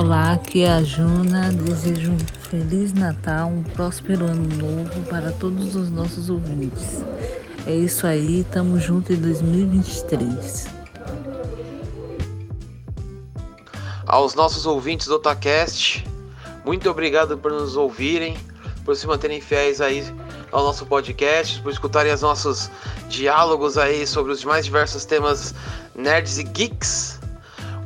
Aqui é a Juna, desejo um Feliz Natal, um próspero ano novo para todos os nossos ouvintes. É isso aí, tamo junto em 2023. Aos nossos ouvintes do Otacast, muito obrigado por nos ouvirem, por se manterem fiéis aí ao nosso podcast, por escutarem os nossos diálogos aí sobre os mais diversos temas nerds e geeks.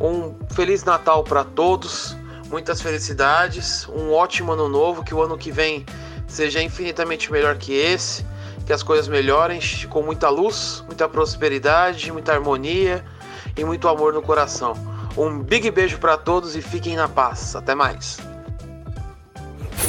Um feliz Natal para todos muitas felicidades, um ótimo ano novo, que o ano que vem seja infinitamente melhor que esse, que as coisas melhorem com muita luz, muita prosperidade, muita harmonia e muito amor no coração. Um big beijo para todos e fiquem na paz. Até mais.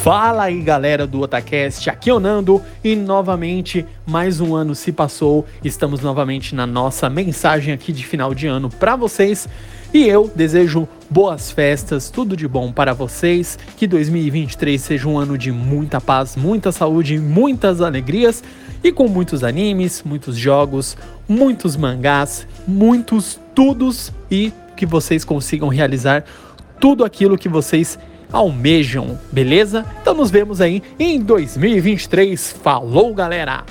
Fala aí galera do Otacast, aqui é o Nando e novamente mais um ano se passou, estamos novamente na nossa mensagem aqui de final de ano para vocês e eu desejo boas festas, tudo de bom para vocês, que 2023 seja um ano de muita paz, muita saúde, muitas alegrias e com muitos animes, muitos jogos, muitos mangás, muitos tudos e que vocês consigam realizar tudo aquilo que vocês almejam, beleza? Então nos vemos aí em 2023. Falou, galera!